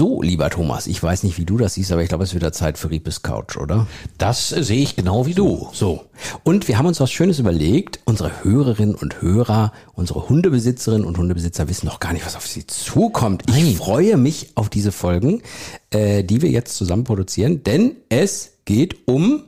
So, lieber Thomas, ich weiß nicht, wie du das siehst, aber ich glaube, es ist wieder Zeit für Riepes Couch, oder? Das sehe ich genau wie du. So. Und wir haben uns was Schönes überlegt. Unsere Hörerinnen und Hörer, unsere Hundebesitzerinnen und Hundebesitzer wissen noch gar nicht, was auf sie zukommt. Ich Nein. freue mich auf diese Folgen, äh, die wir jetzt zusammen produzieren, denn es geht um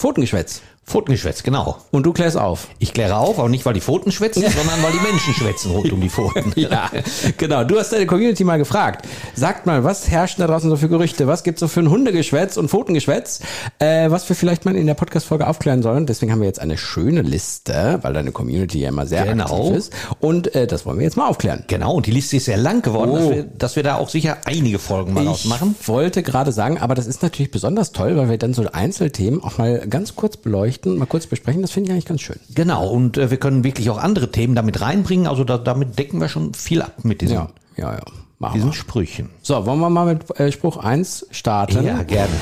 Pfotengeschwätz. Pfotengeschwätz, genau. Und du klärst auf. Ich kläre auf, aber nicht weil die Pfoten schwätzen, sondern weil die Menschen schwätzen rund um die Pfoten. Ja, genau. Du hast deine Community mal gefragt. Sagt mal, was herrschen da draußen so für Gerüchte? Was gibt's so für ein Hundegeschwätz und Pfotengeschwätz? Äh, was wir vielleicht mal in der Podcast-Folge aufklären sollen. Deswegen haben wir jetzt eine schöne Liste, weil deine Community ja immer sehr Genau. aktiv ist. Und äh, das wollen wir jetzt mal aufklären. Genau, und die Liste ist sehr lang geworden, Oh. dass, wir, dass wir da auch sicher einige Folgen mal ausmachen. Ich wollte gerade sagen, aber das ist natürlich besonders toll, weil wir dann so Einzelthemen auch mal ganz kurz beleuchten, mal kurz besprechen. Das finde ich eigentlich ganz schön. Genau, und äh, wir können wirklich auch andere Themen damit reinbringen. Also da, damit decken wir schon viel ab mit diesen, Ja, ja, ja. Machen diesen wir. Sprüchen. So, wollen wir mal mit äh, Spruch 1 starten? Ja, gerne.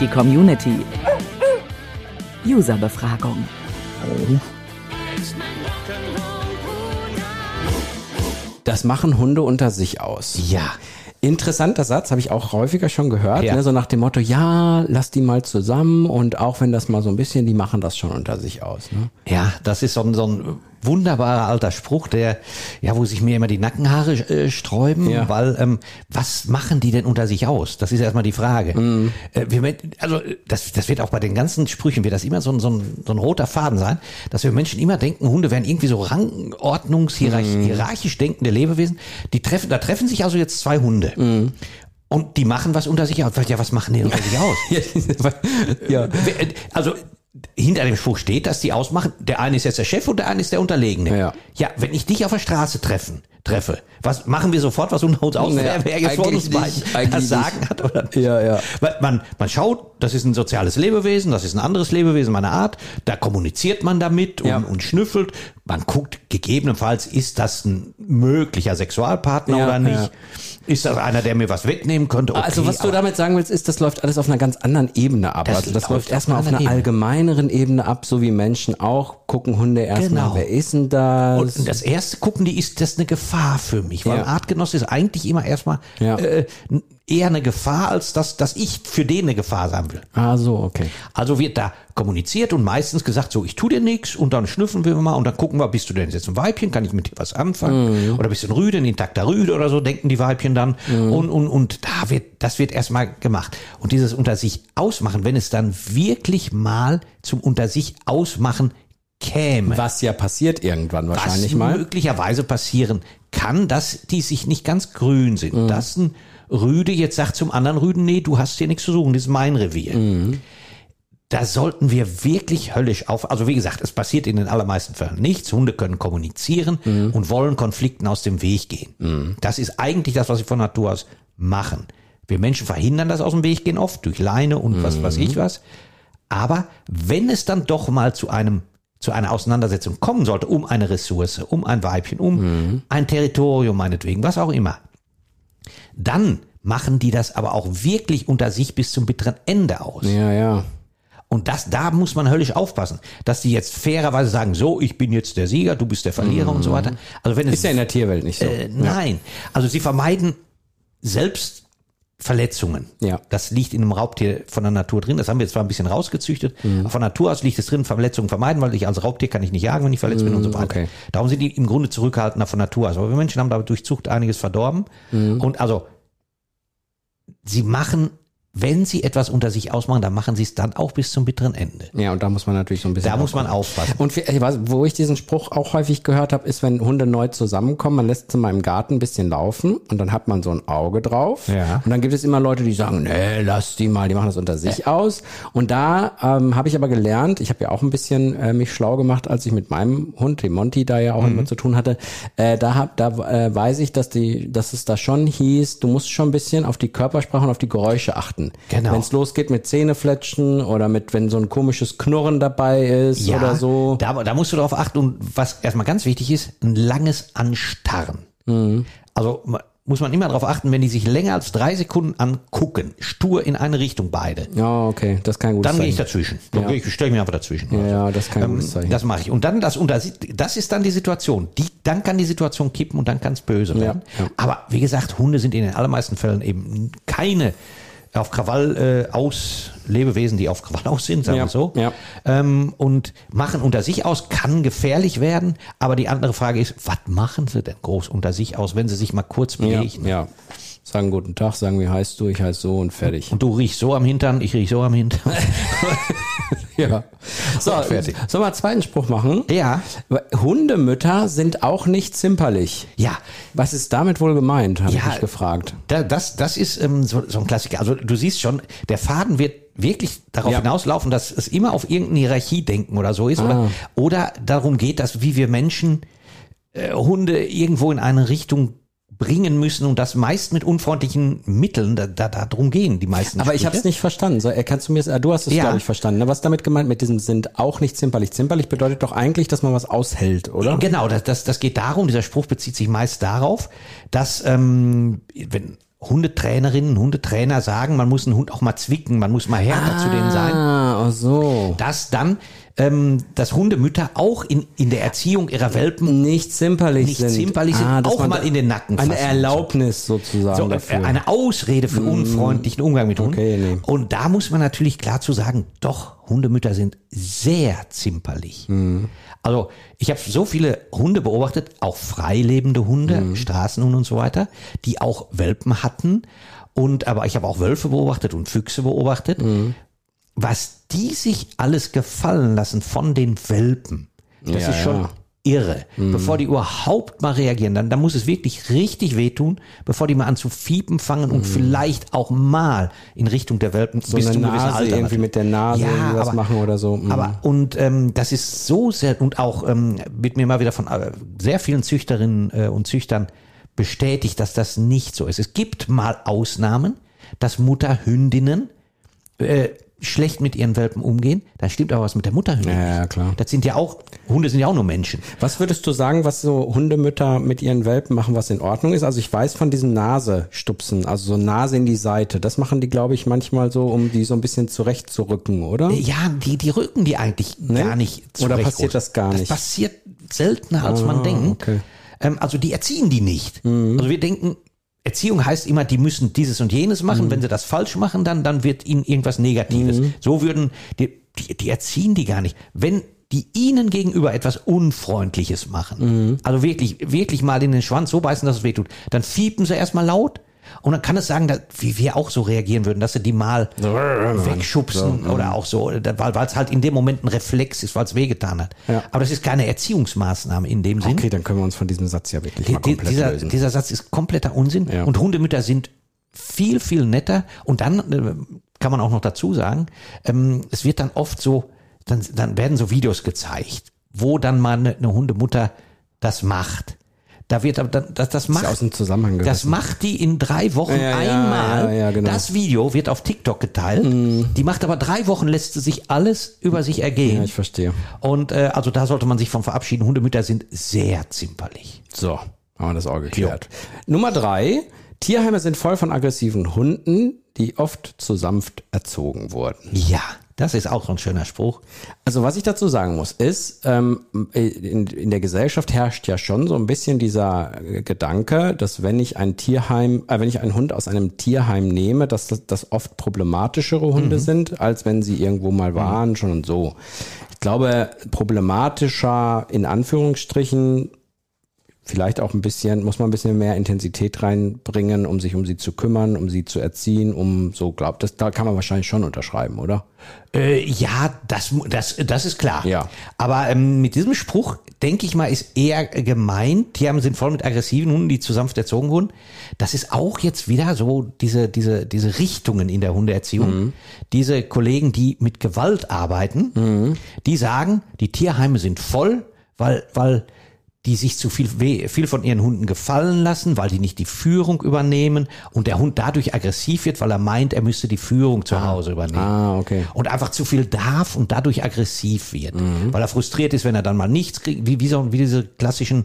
Die Community. Userbefragung. Das machen Hunde unter sich aus. Ja. Interessanter Satz, habe ich auch häufiger schon gehört. Ja. Ne, so nach dem Motto, ja, lass die mal zusammen und auch wenn das mal so ein bisschen, die machen das schon unter sich aus. Ne? Ja, das ist so ein, so ein wunderbarer alter Spruch, der, ja, wo sich mir immer die Nackenhaare äh, sträuben, Ja. weil, ähm, was machen die denn unter sich aus? Das ist erstmal die Frage. Mhm. Äh, wir, also, äh, das, das wird auch bei den ganzen Sprüchen, wird das immer so ein, so, ein, so ein roter Faden sein, dass wir Menschen immer denken, Hunde wären irgendwie so Rangordnungs, hierarch, Mhm. hierarchisch denkende Lebewesen. Die treffen, da treffen sich also jetzt zwei Hunde. Mhm. Und die machen was unter sich aus. Ja, was machen die unter sich aus? ja. Wer- Also hinter dem Spruch steht, dass die ausmachen, der eine ist jetzt der Chef und der eine ist der Unterlegene. Ja. ja wenn ich dich auf der Straße treffen, treffe, was machen wir sofort, was unter uns aus, Naja, wer, wer jetzt eigentlich uns beiden das nicht. Sagen hat oder nicht. Ja, ja. Weil Man, man schaut, das ist ein soziales Lebewesen, das ist ein anderes Lebewesen meiner Art, da kommuniziert man damit und, Ja. und schnüffelt, man guckt, gegebenenfalls ist das ein möglicher Sexualpartner Ja, oder nicht, ja. Ist das einer, der mir was wegnehmen könnte, okay, also was du damit sagen willst, ist, das läuft alles auf einer ganz anderen Ebene ab. Das also das läuft erstmal auf einer einer Ebene. allgemeineren Ebene ab, so wie Menschen auch gucken Hunde erstmal, Genau. wer ist denn das? Und das erste gucken die, ist das eine Gefahr für mich? Weil Ja. ein Artgenosse ist eigentlich immer erstmal Ja. äh, eher eine Gefahr, als dass, dass ich für den eine Gefahr sein will. ah, so, okay. Also wird da kommuniziert und meistens gesagt, so, ich tu dir nichts und dann schnüffeln wir mal und dann gucken wir, bist du denn jetzt ein Weibchen, kann ich mit dir was anfangen? Oder bist du ein Rüde, ein intakter Rüde oder so, denken die Weibchen dann. Und, und, und da wird, das wird erstmal gemacht. Und dieses unter sich ausmachen, wenn es dann wirklich mal zum unter sich ausmachen käme Was ja passiert irgendwann wahrscheinlich was mal. möglicherweise passieren kann, dass die sich nicht ganz grün sind. Mhm. Dass ein Rüde jetzt sagt zum anderen Rüden, nee, du hast hier nichts zu suchen, das ist mein Revier. Mhm. Da sollten wir wirklich höllisch auf. Also wie gesagt, es passiert in den allermeisten Fällen nichts. Hunde können kommunizieren Mhm. und wollen Konflikten aus dem Weg gehen. Das ist eigentlich das, was sie von Natur aus machen. Wir Menschen verhindern das aus dem Weg gehen oft durch Leine und was weiß Mhm. ich was. Aber wenn es dann doch mal zu einem zu einer Auseinandersetzung kommen sollte, um eine Ressource, um ein Weibchen, um Mhm. ein Territorium meinetwegen, was auch immer, dann machen die das aber auch wirklich unter sich bis zum bitteren Ende aus. Ja, ja. Und das, da muss man höllisch aufpassen, dass die jetzt fairerweise sagen, so, ich bin jetzt der Sieger, du bist der Verlierer und so weiter. Also wenn es Mhm. Ist ja in der Tierwelt nicht so. äh, nein, also sie vermeiden Selbstverletzungen. Ja. Das liegt in einem Raubtier von der Natur drin. Das haben wir jetzt zwar ein bisschen rausgezüchtet. Mhm. aber Von Natur aus liegt es drin, Verletzungen vermeiden, weil ich als Raubtier kann ich nicht jagen, wenn ich verletzt bin und so weiter. Mhm, okay. Darum sind die im Grunde zurückhaltender von Natur aus. Aber wir Menschen haben da durch Zucht einiges verdorben. Mhm. Und also, sie machen wenn sie etwas unter sich ausmachen, dann machen sie es dann auch bis zum bitteren Ende. Ja, und da muss man natürlich so ein bisschen. Da muss man aufpassen. aufpassen. Und wo ich diesen Spruch auch häufig gehört habe, ist, wenn Hunde neu zusammenkommen, man lässt sie mal im Garten ein bisschen laufen und dann hat man so ein Auge drauf. Ja. Und dann gibt es immer Leute, die sagen, nee, lass die mal, die machen das unter sich aus. Und da ähm, habe ich aber gelernt, ich habe ja auch ein bisschen äh, mich schlau gemacht, als ich mit meinem Hund, dem Monty, da ja auch Mhm. immer zu tun hatte. Äh, da hab, da äh, weiß ich, dass die, dass es da schon hieß, du musst schon ein bisschen auf die Körpersprache und auf die Geräusche achten. Genau. Wenn es losgeht mit Zähnefletschen oder mit, wenn so ein komisches Knurren dabei ist oder so. Da, da musst du darauf achten. Und was erstmal ganz wichtig ist, ein langes Anstarren. Mhm. Also muss man immer darauf achten, wenn die sich länger als drei Sekunden angucken, stur in eine Richtung beide, Ja, okay, das ist kein gutes dann gehe ich dazwischen. Dann ich, stelle ich mich einfach dazwischen. Ja, ja, das ist kein gutes Zeichen. Das mache ich. Und dann das unter, das ist dann die Situation. Die, dann kann die Situation kippen und dann kann es böse werden. ja. Aber wie gesagt, Hunde sind in den allermeisten Fällen eben keine auf Krawall äh, aus Lebewesen, die auf Krawall aus sind, sagen Ja, wir so. ja. Ähm, und machen unter sich aus, kann gefährlich werden. Aber die andere Frage ist, was machen sie denn groß unter sich aus, wenn sie sich mal kurz ja, begegnen? ja. Sagen guten Tag, sagen, wie heißt du? Ich heiße so und fertig. Und du riechst so am Hintern, ich riech so am Hintern. Ja. So, fertig. Sollen wir einen zweiten Spruch machen? ja. Hundemütter sind auch nicht zimperlich. Ja, Was ist damit wohl gemeint, habe ich Ja, mich gefragt. Da, das, das ist ähm, so, so ein Klassiker. Also du siehst schon, der Faden wird wirklich darauf Ja. hinauslaufen, dass es immer auf irgendeine Hierarchie denken oder so ist. Ah. Oder, oder darum geht, dass wie wir Menschen äh, Hunde irgendwo in eine Richtung bringen müssen und das meist mit unfreundlichen Mitteln. Da, da, da drum gehen die meisten. Aber ich habe es Sprüche. nicht verstanden. So, äh, kannst du mir, äh, du hast es, Ja. glaube ich, verstanden. ne? Was damit gemeint mit diesem sind auch nicht zimperlich. Zimperlich bedeutet doch eigentlich, dass man was aushält, oder? Genau, das, das, das geht darum, dieser Spruch bezieht sich meist darauf, dass ähm, wenn Hundetrainerinnen, Hundetrainer sagen, man muss einen Hund auch mal zwicken, man muss mal härter zu denen sein, Ah, ach so. dass dann ähm, dass Hundemütter auch in, in der Erziehung ihrer Welpen Nicht zimperlich Nicht sind. Ah, zimperlich sind, dass auch mal in den Nacken Eine fassen. Erlaubnis sozusagen so, äh, dafür. eine Ausrede für unfreundlichen Umgang mit Hunden. Okay, nee. Und da muss man natürlich klar zu sagen, doch, Hundemütter sind sehr zimperlich. Also ich habe so viele Hunde beobachtet, auch freilebende Hunde, Straßenhunde und so weiter, die auch Welpen hatten. Und aber ich habe auch Wölfe beobachtet und Füchse beobachtet. Was die sich alles gefallen lassen von den Welpen, das Ja, ist schon ja. irre. Bevor die überhaupt mal reagieren, dann, dann muss es wirklich richtig wehtun, bevor die mal an zu fiepen fangen und vielleicht auch mal in Richtung der Welpen so eine zu einem Nase irgendwie natürlich. mit der Nase irgendwie was machen oder so. Mhm. Aber und ähm, das ist so sehr und auch ähm, wird mir mal wieder von äh, sehr vielen Züchterinnen äh, und Züchtern bestätigt, dass das nicht so ist. Es gibt mal Ausnahmen, dass Mutterhündinnen äh, schlecht mit ihren Welpen umgehen. Da stimmt aber was mit der Mutterhündin. Ja, ja, klar. Das sind ja auch Hunde sind ja auch nur Menschen. Was würdest du sagen, was so Hundemütter mit ihren Welpen machen, was in Ordnung ist? Also ich weiß von diesem Nasestupsen, also so Nase in die Seite. Das machen die, glaube ich, manchmal so, um die so ein bisschen zurechtzurücken, oder? Ja, die, die rücken die eigentlich gar nicht Oder zurecht passiert groß. das gar nicht? Das passiert seltener, als man denkt. okay. Mhm. Ähm, also die erziehen die nicht. Also wir denken, Erziehung heißt immer, die müssen dieses und jenes machen. Mhm. Wenn sie das falsch machen, dann, dann wird ihnen irgendwas Negatives. So würden, die, die, die erziehen die gar nicht. Wenn die ihnen gegenüber etwas Unfreundliches machen, Mhm. also wirklich, wirklich mal in den Schwanz so beißen, dass es wehtut, dann fiepen sie erstmal laut. Und dann kann es sagen, dass, wie wir auch so reagieren würden, dass sie die mal wegschubsen oder auch so, weil es halt in dem Moment ein Reflex ist, weil es wehgetan hat. Ja. Aber das ist keine Erziehungsmaßnahme in dem Sinn. Okay, dann können wir uns von diesem Satz ja wirklich Die- mal komplett dieser, lösen. dieser Satz ist kompletter Unsinn Ja. und Hundemütter sind viel, viel netter. Und dann äh, kann man auch noch dazu sagen, ähm, es wird dann oft so, dann, dann werden so Videos gezeigt, wo dann mal eine Hundemutter das macht. Da wird aber das, das macht, aus dem Zusammenhang das macht die in drei Wochen Ja, einmal. ja, ja, genau. Das Video wird auf TikTok geteilt. Die macht aber drei Wochen, lässt sie sich alles über sich ergehen. ja, ich verstehe. Und äh, also da sollte man sich von verabschieden. Hundemütter sind sehr zimperlich. So, haben wir das auch geklärt. Nummer drei. Tierheime sind voll von aggressiven Hunden, die oft zu sanft erzogen wurden. Ja, das ist auch so ein schöner Spruch. Also was ich dazu sagen muss, ist, ähm, in, in der Gesellschaft herrscht ja schon so ein bisschen dieser äh, Gedanke, dass wenn ich ein Tierheim, äh, wenn ich einen Hund aus einem Tierheim nehme, dass das, das oft problematischere Hunde sind, als wenn sie irgendwo mal waren, schon und so. Ich glaube, problematischer in Anführungsstrichen vielleicht auch ein bisschen, muss man ein bisschen mehr Intensität reinbringen, um sich um sie zu kümmern, um sie zu erziehen, um so, glaubt, das, da kann man wahrscheinlich schon unterschreiben, oder? Äh, ja, das, das, das ist klar. Ja. Aber ähm, mit diesem Spruch, denke ich mal, ist eher gemeint, die haben sind voll mit aggressiven Hunden, die zusammen erzogen wurden. Das ist auch jetzt wieder so diese, diese, diese Richtungen in der Hundeerziehung. Diese Kollegen, die mit Gewalt arbeiten, die sagen, die Tierheime sind voll, weil, weil die sich zu viel, viel von ihren Hunden gefallen lassen, weil die nicht die Führung übernehmen und der Hund dadurch aggressiv wird, weil er meint, er müsste die Führung zu Hause übernehmen. Ah, okay. Und einfach zu viel darf und dadurch aggressiv wird. Weil er frustriert ist, wenn er dann mal nichts kriegt, wie, wie, so, wie diese klassischen,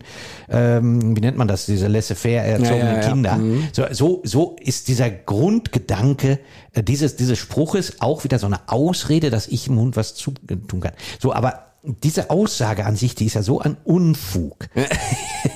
ähm, wie nennt man das, diese laissez-faire erzogenen Ja, ja, ja. Kinder. So, so, so ist dieser Grundgedanke äh, dieses, dieses Spruches auch wieder so eine Ausrede, dass ich dem Hund was zutun kann. So, aber diese Aussage an sich, die ist ja so ein Unfug.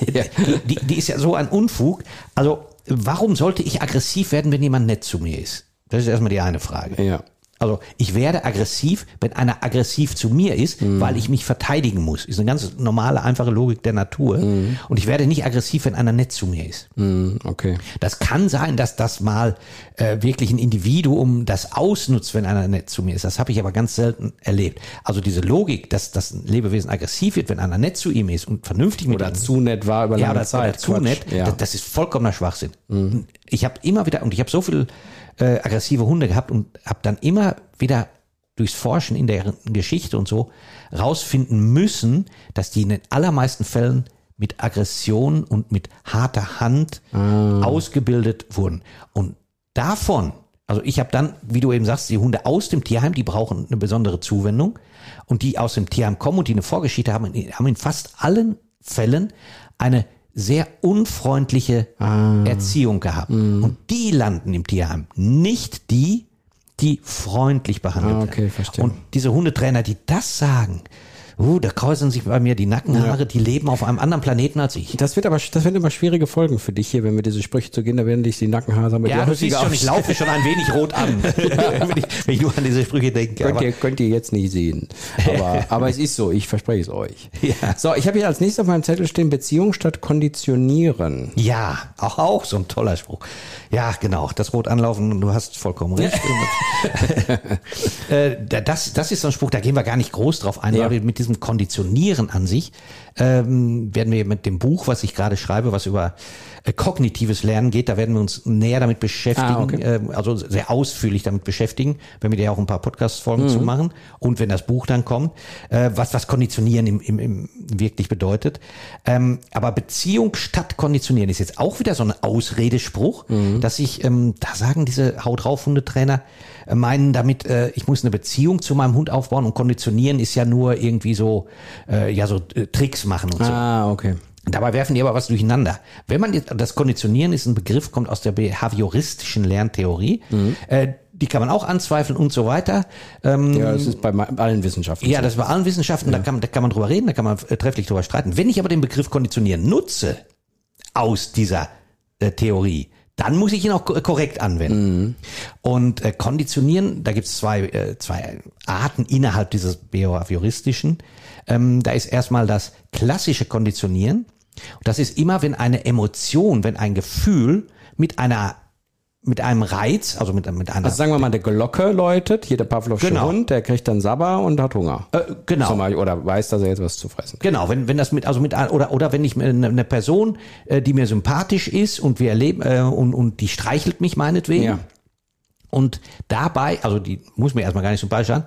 die, die ist ja so ein Unfug. Also, warum sollte ich aggressiv werden, wenn jemand nett zu mir ist? Das ist erstmal die eine Frage. Ja. Also ich werde aggressiv, wenn einer aggressiv zu mir ist, Mhm. weil ich mich verteidigen muss. Ist eine ganz normale, einfache Logik der Natur. Und ich werde nicht aggressiv, wenn einer nett zu mir ist. Hm, okay. Das kann sein, dass das mal äh, wirklich ein Individuum das ausnutzt, wenn einer nett zu mir ist. Das habe ich aber ganz selten erlebt. Also diese Logik, dass das Lebewesen aggressiv wird, wenn einer nett zu ihm ist und vernünftig mit Oder ihm zu nett war über ja, lange oder, Zeit. oder zu Quatsch. nett, Ja. das, das ist vollkommener Schwachsinn. Ich habe immer wieder, und ich habe so viel äh, aggressive Hunde gehabt und habe dann immer wieder durchs Forschen in der Geschichte und so rausfinden müssen, dass die in den allermeisten Fällen mit Aggression und mit harter Hand ausgebildet wurden. Und davon, also ich habe dann, wie du eben sagst, die Hunde aus dem Tierheim, die brauchen eine besondere Zuwendung. Und die aus dem Tierheim kommen und die eine Vorgeschichte haben, haben in fast allen Fällen eine sehr unfreundliche Erziehung gehabt. Und die landen im Tierheim, nicht die, die freundlich behandelt Ah, okay, werden. verstehe. Und diese Hundetrainer, die das sagen, uh, da kräuseln sich bei mir die Nackenhaare, die leben auf einem anderen Planeten als ich. Das wird aber, das werden immer schwierige Folgen für dich hier, wenn wir diese Sprüche zu gehen, da werden dich die Nackenhaare mit Ja, du siehst schon, ich laufe schon ein wenig rot an, wenn, ich, wenn ich nur an diese Sprüche denke. Könnt Aber, ihr, könnt ihr jetzt nicht sehen. Aber, aber es ist so, ich verspreche es euch. Ja. So, ich habe hier als nächstes auf meinem Zettel stehen, Beziehung statt Konditionieren. ja, auch, auch so ein toller Spruch. Ja, genau, das Rot anlaufen, du hast vollkommen recht. äh, da- das, das ist so ein Spruch, da gehen wir gar nicht groß drauf ein, Ja. mit diesem Konditionieren an sich ähm, werden wir mit dem Buch, was ich gerade schreibe, was über äh, kognitives Lernen geht, da werden wir uns näher damit beschäftigen, Ah, okay. ähm, also sehr ausführlich damit beschäftigen, wenn wir da auch ein paar Podcast-Folgen Mhm. zu machen und wenn das Buch dann kommt, äh, was was Konditionieren im, im, im wirklich bedeutet. Ähm, aber Beziehung statt Konditionieren ist jetzt auch wieder so ein Ausredespruch, Mhm. dass ich, ähm, da sagen diese Haut drauf Hundetrainer, äh, meinen damit, äh, ich muss eine Beziehung zu meinem Hund aufbauen und Konditionieren ist ja nur irgendwie so, äh, ja so äh, Tricks machen und so. Ah, okay. Dabei werfen die aber was durcheinander. Wenn man jetzt, das Konditionieren ist ein Begriff, kommt aus der behavioristischen Lerntheorie. Mhm. Äh, die kann man auch anzweifeln und so weiter. Ähm, Ja, das ist bei allen Wissenschaften ja, so. das ist bei allen Wissenschaften, da, kann, da kann man drüber reden, da kann man äh, trefflich drüber streiten. Wenn ich aber den Begriff Konditionieren nutze aus dieser äh, Theorie, dann muss ich ihn auch ko- korrekt anwenden. Und äh, Konditionieren, da gibt es zwei, äh, zwei Arten innerhalb dieses behavioristischen. Ähm, da ist erstmal das klassische Konditionieren. Und das ist immer, wenn eine Emotion, wenn ein Gefühl mit einer mit einem Reiz, also mit, mit einer Also sagen wir mal, der Glocke läutet, hier der Pavlovsche Genau. Hund, der kriegt dann Sabber und hat Hunger. äh, genau. Beispiel, oder weiß, dass er jetzt was zu fressen. Genau, wenn, wenn das mit, also mit, oder, oder wenn ich eine Person, äh, die mir sympathisch ist und wir erleben, äh, und, und die streichelt mich meinetwegen. Ja. Und dabei, also die muss mir erstmal gar nicht sympathisch sein,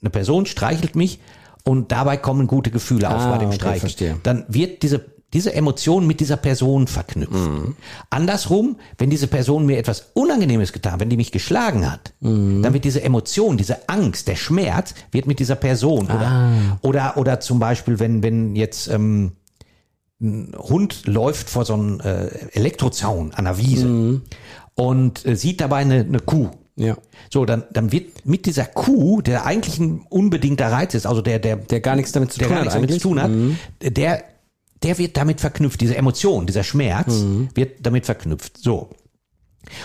eine Person streichelt mich und dabei kommen gute Gefühle auf Ah, bei dem okay, Streicheln. verstehe. Dann wird diese, diese Emotion mit dieser Person verknüpft. Mhm. Andersrum, wenn diese Person mir etwas Unangenehmes getan, wenn die mich geschlagen hat, Mhm. dann wird diese Emotion, diese Angst, der Schmerz, wird mit dieser Person oder, Ah. oder, oder zum Beispiel, wenn, wenn jetzt, ähm, ein Hund läuft vor so einem äh, Elektrozaun an der Wiese Mhm. und äh, sieht dabei eine, eine Kuh. Ja. So, dann, dann wird mit dieser Kuh, der eigentlich ein unbedingter Reiz ist, also der, der, Der gar nichts damit zu der tun gar hat damit zu. Mhm. tun hat, der, der wird damit verknüpft, diese Emotion, dieser Schmerz Mhm. wird damit verknüpft. So.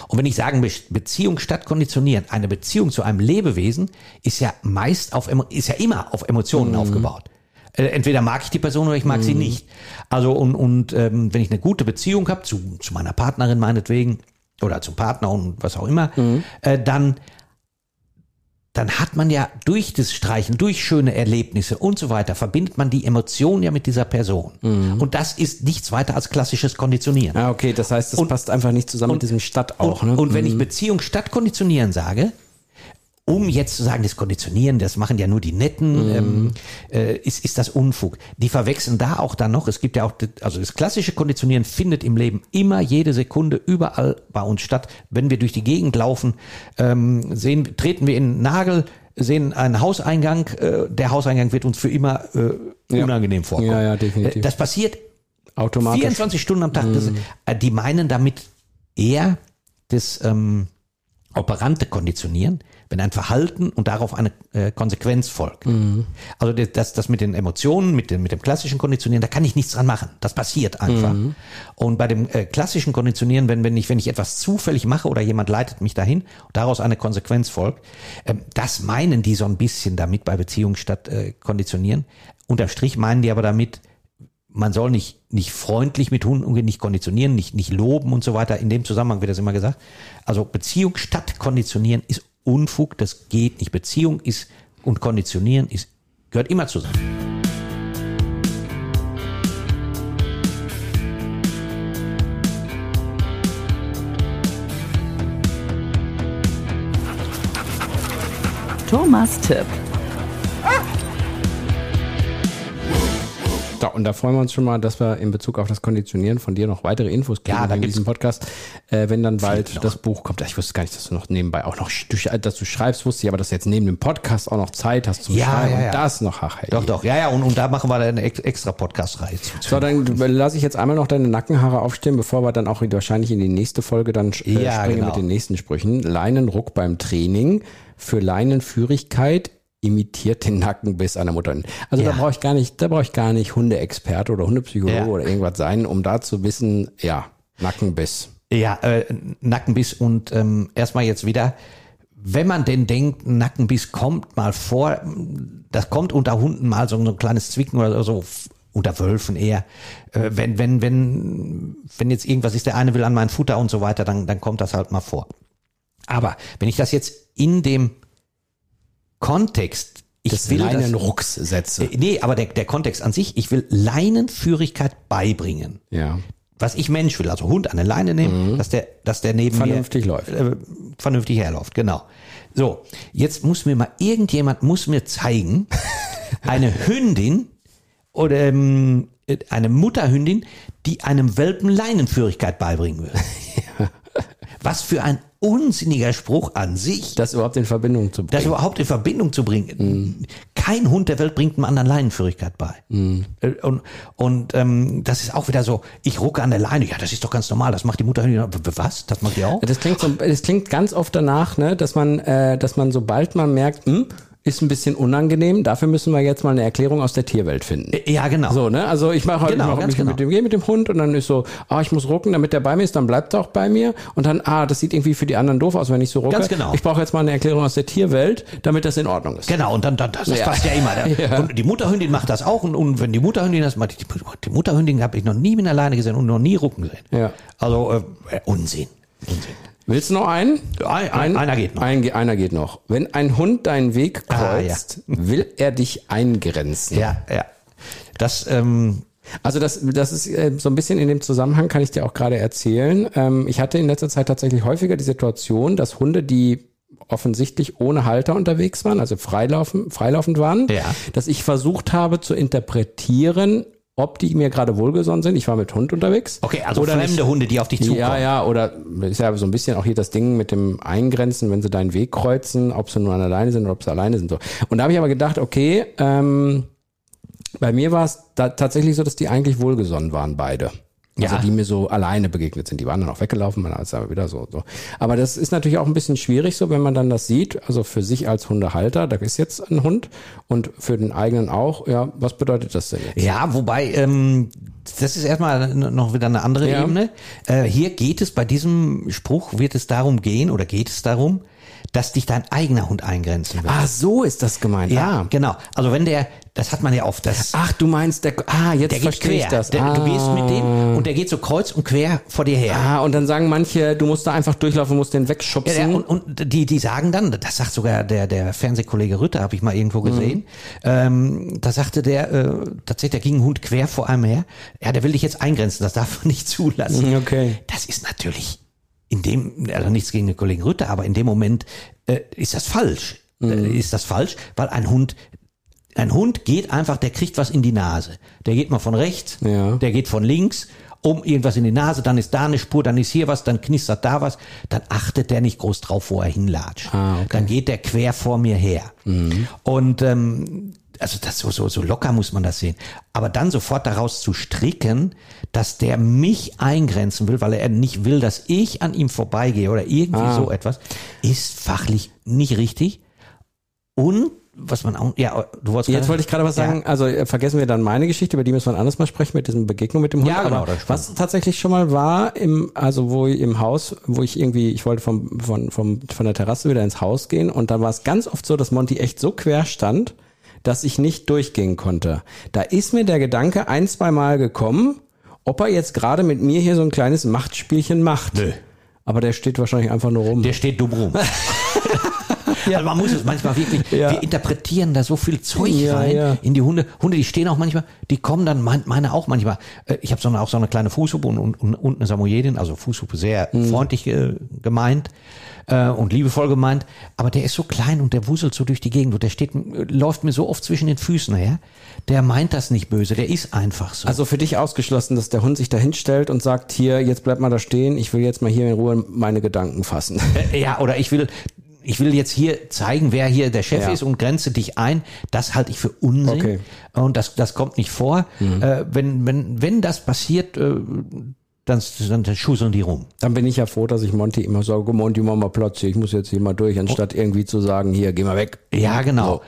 Und wenn ich sagen Be Beziehung statt konditionieren, eine Beziehung zu einem Lebewesen ist ja meist auf, ist ja immer auf Emotionen aufgebaut. Äh, entweder mag ich die Person oder ich mag sie nicht. Also und, und ähm, wenn ich eine gute Beziehung habe, zu, zu meiner Partnerin meinetwegen, oder zum Partner und was auch immer, äh, dann dann hat man ja durch das Streichen, durch schöne Erlebnisse und so weiter, verbindet man die Emotionen ja mit dieser Person. Und das ist nichts weiter als klassisches Konditionieren. Ah, okay, das heißt, das Und- passt einfach nicht zusammen mit diesem Stadt auch. und, ne? und wenn ich Beziehung statt Konditionieren sage, um jetzt zu sagen, das Konditionieren, das machen ja nur die Netten, ähm, äh, ist, ist das Unfug. Die verwechseln da auch dann noch, es gibt ja auch, also das klassische Konditionieren findet im Leben immer jede Sekunde überall bei uns statt. Wenn wir durch die Gegend laufen, ähm, sehen, treten wir in einen Nagel, sehen einen Hauseingang, äh, der Hauseingang wird uns für immer äh, Ja. unangenehm vorkommen. Ja, ja, definitiv. Äh, Das passiert automatisch. 24 Stunden am Tag. Das, äh, die meinen damit eher das ähm, operante Konditionieren, wenn ein Verhalten und darauf eine äh, Konsequenz folgt. Also das, das, mit den Emotionen, mit dem, mit dem klassischen Konditionieren, da kann ich nichts dran machen. Das passiert einfach. Und bei dem äh, klassischen Konditionieren, wenn, wenn, ich, wenn ich etwas zufällig mache oder jemand leitet mich dahin und daraus eine Konsequenz folgt, ähm, das meinen die so ein bisschen damit bei Beziehung statt äh, Konditionieren. Unterm Strich meinen die aber damit, man soll nicht, nicht freundlich mit Hunden umgehen, nicht konditionieren, nicht, nicht loben und so weiter. In dem Zusammenhang wird das immer gesagt. Also Beziehung statt Konditionieren ist Unfug, das geht nicht. Beziehung ist und Konditionieren ist, gehört immer zusammen. Thomas Tipp. Da, und da freuen wir uns schon mal, dass wir in Bezug auf das Konditionieren von dir noch weitere Infos kriegen Ja, da in diesem Podcast. Äh, wenn dann bald das Buch kommt. Ich wusste gar nicht, dass du noch nebenbei auch noch, dass du schreibst, wusste ich, aber dass du jetzt neben dem Podcast auch noch Zeit hast zum Ja, Schreiben. ja, ja. Und das noch, ach, hey. Doch, doch. Ja, ja, und, und da machen wir eine ex- extra Podcast-Reihe zu. So, dann lasse ich jetzt einmal noch deine Nackenhaare aufstehen, bevor wir dann auch wahrscheinlich in die nächste Folge dann äh, Ja, springen genau. mit den nächsten Sprüchen. Leinenruck beim Training für Leinenführigkeit imitiert den Nackenbiss einer Mutter. Also da Ja. brauche ich gar nicht, da brauche ich gar nicht Hundeexperte oder Hundepsychologe Ja. oder irgendwas sein, um da zu wissen, ja, Nackenbiss. Ja, äh, Nackenbiss und ähm, erstmal jetzt wieder, wenn man denn denkt, Nackenbiss kommt mal vor, das kommt unter Hunden mal so, ein kleines Zwicken oder so, unter Wölfen eher. Äh, wenn, wenn, wenn, wenn jetzt irgendwas ist, der eine will an mein Futter und so weiter, dann, dann kommt das halt mal vor. Aber wenn ich das jetzt in dem Kontext, ich Des will das, Leinenrucks setze. äh, nee, aber der, der Kontext an sich, ich will Leinenführigkeit beibringen Ja. was ich Mensch will, also Hund an der Leine nehmen, dass der, dass der neben Vernünftig mir läuft. Äh, vernünftig herläuft, genau. So, jetzt muss mir mal irgendjemand muss mir zeigen, eine Hündin oder ähm, eine Mutterhündin, die einem Welpen Leinenführigkeit beibringen will. Was für ein unsinniger Spruch an sich, Das überhaupt in Verbindung zu das bringen. überhaupt in Verbindung zu bringen. Kein Hund der Welt bringt einem anderen Leinenführigkeit bei. Äh, Und, und ähm, das ist auch wieder so, ich rucke an der Leine, ja, das ist doch ganz normal, das macht die Mutter. Was? Das macht die auch? Das klingt, so, das klingt ganz oft danach, ne, dass man, äh, dass man sobald man merkt, hm, ist ein bisschen unangenehm, dafür müssen wir jetzt mal eine Erklärung aus der Tierwelt finden. Ja, genau. So, ne? Also ich mache halt Genau, mach mich genau. mit dem gehe mit dem Hund und dann ist so, ah, ich muss rucken, damit der bei mir ist, dann bleibt er auch bei mir und dann ah, das sieht irgendwie für die anderen doof aus, wenn ich so rucke. Ganz genau. Ich brauche jetzt mal eine Erklärung aus der Tierwelt, damit das in Ordnung ist. Genau, und dann, dann das, das Ja. passt ja immer. Ja. Und die Mutterhündin macht das auch. Und, und wenn die Mutterhündin das macht, die, die Mutterhündin habe ich noch nie mit einer Leine gesehen und noch nie rucken gesehen. Ja. Also äh, Unsinn. Unsinn. Willst du noch einen? Ein- ein- einer geht noch. Ein, einer geht noch. Wenn ein Hund deinen Weg Ah, ja. kreuzt, will er dich eingrenzen. Ja, ja. Das, ähm, Also das, das ist äh, so ein bisschen in dem Zusammenhang, kann ich dir auch gerade erzählen. Ähm, ich hatte in letzter Zeit tatsächlich häufiger die Situation, dass Hunde, die offensichtlich ohne Halter unterwegs waren, also freilaufen, freilaufend waren, Ja. dass ich versucht habe zu interpretieren, ob die mir gerade wohlgesonnen sind. Ich war mit Hund unterwegs. okay, also Oder fremde nicht. Hunde, die auf dich zukommen. Ja, ja, oder ist ja so ein bisschen auch hier das Ding mit dem Eingrenzen, wenn sie deinen Weg kreuzen, ob sie nur alleine sind oder ob sie alleine sind. So. Und da habe ich aber gedacht, okay, ähm, bei mir war es tatsächlich so, dass die eigentlich wohlgesonnen waren, beide. Also Ja. die mir so alleine begegnet sind. Die waren dann auch weggelaufen, man ist aber wieder so, so. Aber das ist natürlich auch ein bisschen schwierig so, wenn man dann das sieht. Also für sich als Hundehalter, da ist jetzt ein Hund und für den eigenen auch. Ja, was bedeutet das denn jetzt? Ja, wobei, ähm, das ist erstmal noch wieder eine andere Ja. Ebene. Äh, hier geht es, bei diesem Spruch wird es darum gehen oder geht es darum, dass dich dein eigener Hund eingrenzen will. Ah, so ist das gemeint. ja, Ah. genau. Also wenn der, das hat man ja oft, das, Ach, du meinst, der, ah, jetzt der geht verstehe ich quer. das. Der, ah. Du gehst mit dem und der geht so kreuz und quer vor dir her. Ah, und dann sagen manche, du musst da einfach durchlaufen, musst den Ja, wegschubsen. der, und, und die, die sagen dann, das sagt sogar der, der Fernsehkollege Rütter, habe ich mal irgendwo gesehen, ähm, da sagte der, äh, tatsächlich, da ging ein Hund quer vor einem her, ja, der will dich jetzt eingrenzen, das darf man nicht zulassen. Okay. Das ist natürlich in dem, also nichts gegen den Kollegen Rütter, aber in dem Moment äh, ist das falsch. Äh, ist das falsch, weil ein Hund, ein Hund geht einfach, der kriegt was in die Nase. Der geht mal von rechts, Ja. der geht von links, um irgendwas in die Nase, dann ist da eine Spur, dann ist hier was, dann knistert da was, dann achtet der nicht groß drauf, wo er hinlatscht. Ah, okay. Mhm. Dann geht der quer vor mir her. Und ähm, also das so, so, so locker muss man das sehen. Aber dann sofort daraus zu stricken, dass der mich eingrenzen will, weil er nicht will, dass ich an ihm vorbeigehe oder irgendwie Ah. so etwas, ist fachlich nicht richtig. Und was man auch, ja, du wolltest Jetzt wollte ich gerade was sagen, also äh, vergessen wir dann meine Geschichte, über die müssen wir ein anderes Mal sprechen, mit diesem Begegnung mit dem Hund. Ja, genau, Aber was tatsächlich schon mal war, im, also wo ich im Haus, wo ich irgendwie, ich wollte vom, von, vom, von der Terrasse wieder ins Haus gehen und dann war es ganz oft so, dass Monty echt so quer stand, dass ich nicht durchgehen konnte. Da ist mir der Gedanke ein, zwei Mal gekommen, ob er jetzt gerade mit mir hier so ein kleines Machtspielchen macht. Nö. Aber der steht wahrscheinlich einfach nur rum. Der steht dumm rum. Also man muss es manchmal wirklich, Ja. wir interpretieren da so viel Zeug Ja, rein ja. in die Hunde. Hunde, die stehen auch manchmal, die kommen dann, mein, meine auch manchmal. Äh, Ich habe so eine, auch so eine kleine Fußhupe und, und, und, eine Samoyedin, also Fußhupe sehr Mhm. freundlich äh, gemeint äh, und liebevoll gemeint. Aber der ist so klein und der wuselt so durch die Gegend und der steht, läuft mir so oft zwischen den Füßen her. Der meint das nicht böse, der ist einfach so. Also für dich ausgeschlossen, dass der Hund sich da hinstellt und sagt, hier, jetzt bleib mal da stehen, ich will jetzt mal hier in Ruhe meine Gedanken fassen. Äh, Ja, oder ich will, ich will jetzt hier zeigen, wer hier der Chef Ja. ist und grenze dich ein. Das halte ich für Unsinn. Okay. Mhm. Und das, das kommt nicht vor. Äh, wenn, wenn, wenn das passiert, äh, dann, dann schusseln die rum. Dann bin ich ja froh, dass ich Monty immer sage, Monty, mach mal Platz ich muss jetzt hier mal durch, anstatt irgendwie zu sagen, hier, geh mal weg. Ja, genau. So.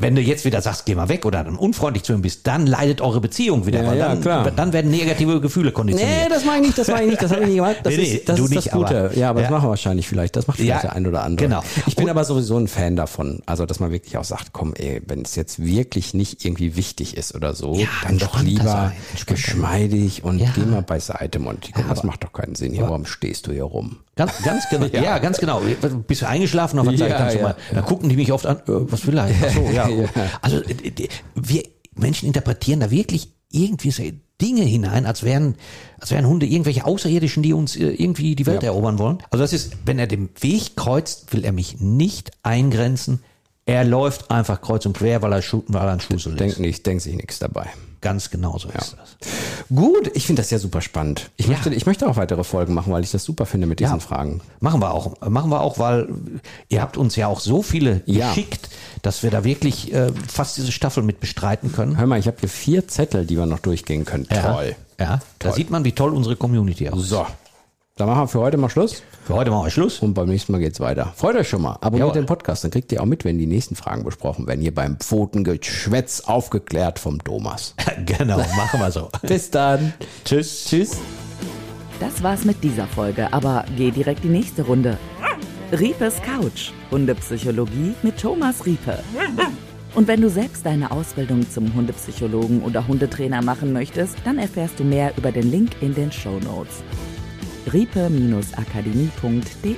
Wenn du jetzt wieder sagst, geh mal weg oder dann unfreundlich zu ihm bist, dann leidet eure Beziehung wieder. Ja, weil ja, dann, klar. dann werden negative Gefühle konditioniert. Nee, das meine ich nicht, das meine ich nicht, das habe ich nicht gemacht. Das Nee, nee, ist das, ist das nicht, Gute. aber- ja, aber das machen wir wahrscheinlich vielleicht. Das macht vielleicht der ein oder andere. genau. Ich bin Und- aber sowieso ein Fan davon. Also, dass man wirklich auch sagt, komm, ey, wenn es jetzt wirklich nicht irgendwie wichtig ist oder so, dann doch lieber sein, geschmeidig und geh mal beiseite, Monty. Komm, das macht doch keinen Sinn hier. Warum stehst du hier rum? Ganz, ganz genau. ja. ganz genau. Bist du eingeschlafen? Was Ja, dann ja, mal? Da gucken die mich oft an. Äh, was will er? Ach so, ja. Ja. Also wir Menschen interpretieren da wirklich irgendwie so Dinge hinein, als wären, als wären Hunde irgendwelche Außerirdischen, die uns äh, irgendwie die Welt Ja. erobern wollen. Also das ist, wenn er den Weg kreuzt, will er mich nicht eingrenzen. Er läuft einfach kreuz und quer, weil er, schu- weil er ein Schussel ist. Denk nicht, denk sich nichts dabei. Ganz genau so ist das. Gut, ich finde das ja super spannend. Ich, Ja. möchte, ich möchte auch weitere Folgen machen, weil ich das super finde mit diesen Ja. Fragen. Machen wir auch. Machen wir auch, weil ihr habt uns ja auch so viele Ja. geschickt, dass wir da wirklich äh, fast diese Staffel mit bestreiten können. Hör mal, ich habe hier vier Zettel, die wir noch durchgehen können. Toll. Ja, da Toll. sieht man, wie toll unsere Community aussieht. So, dann machen wir für heute mal Schluss. Für heute machen wir Schluss. Und beim nächsten Mal geht's weiter. Freut euch schon mal. Abonniert Jawohl. den Podcast, dann kriegt ihr auch mit, wenn die nächsten Fragen besprochen werden. Hier beim Pfotengeschwätz aufgeklärt vom Thomas. genau, machen wir so. Bis dann. Tschüss. Tschüss. Das war's mit dieser Folge, aber geh direkt die nächste Runde. Riepes Couch, Hundepsychologie mit Thomas Riepe. Und wenn du selbst deine Ausbildung zum Hundepsychologen oder Hundetrainer machen möchtest, dann erfährst du mehr über den Link in den Show Notes. riepe-akademie.de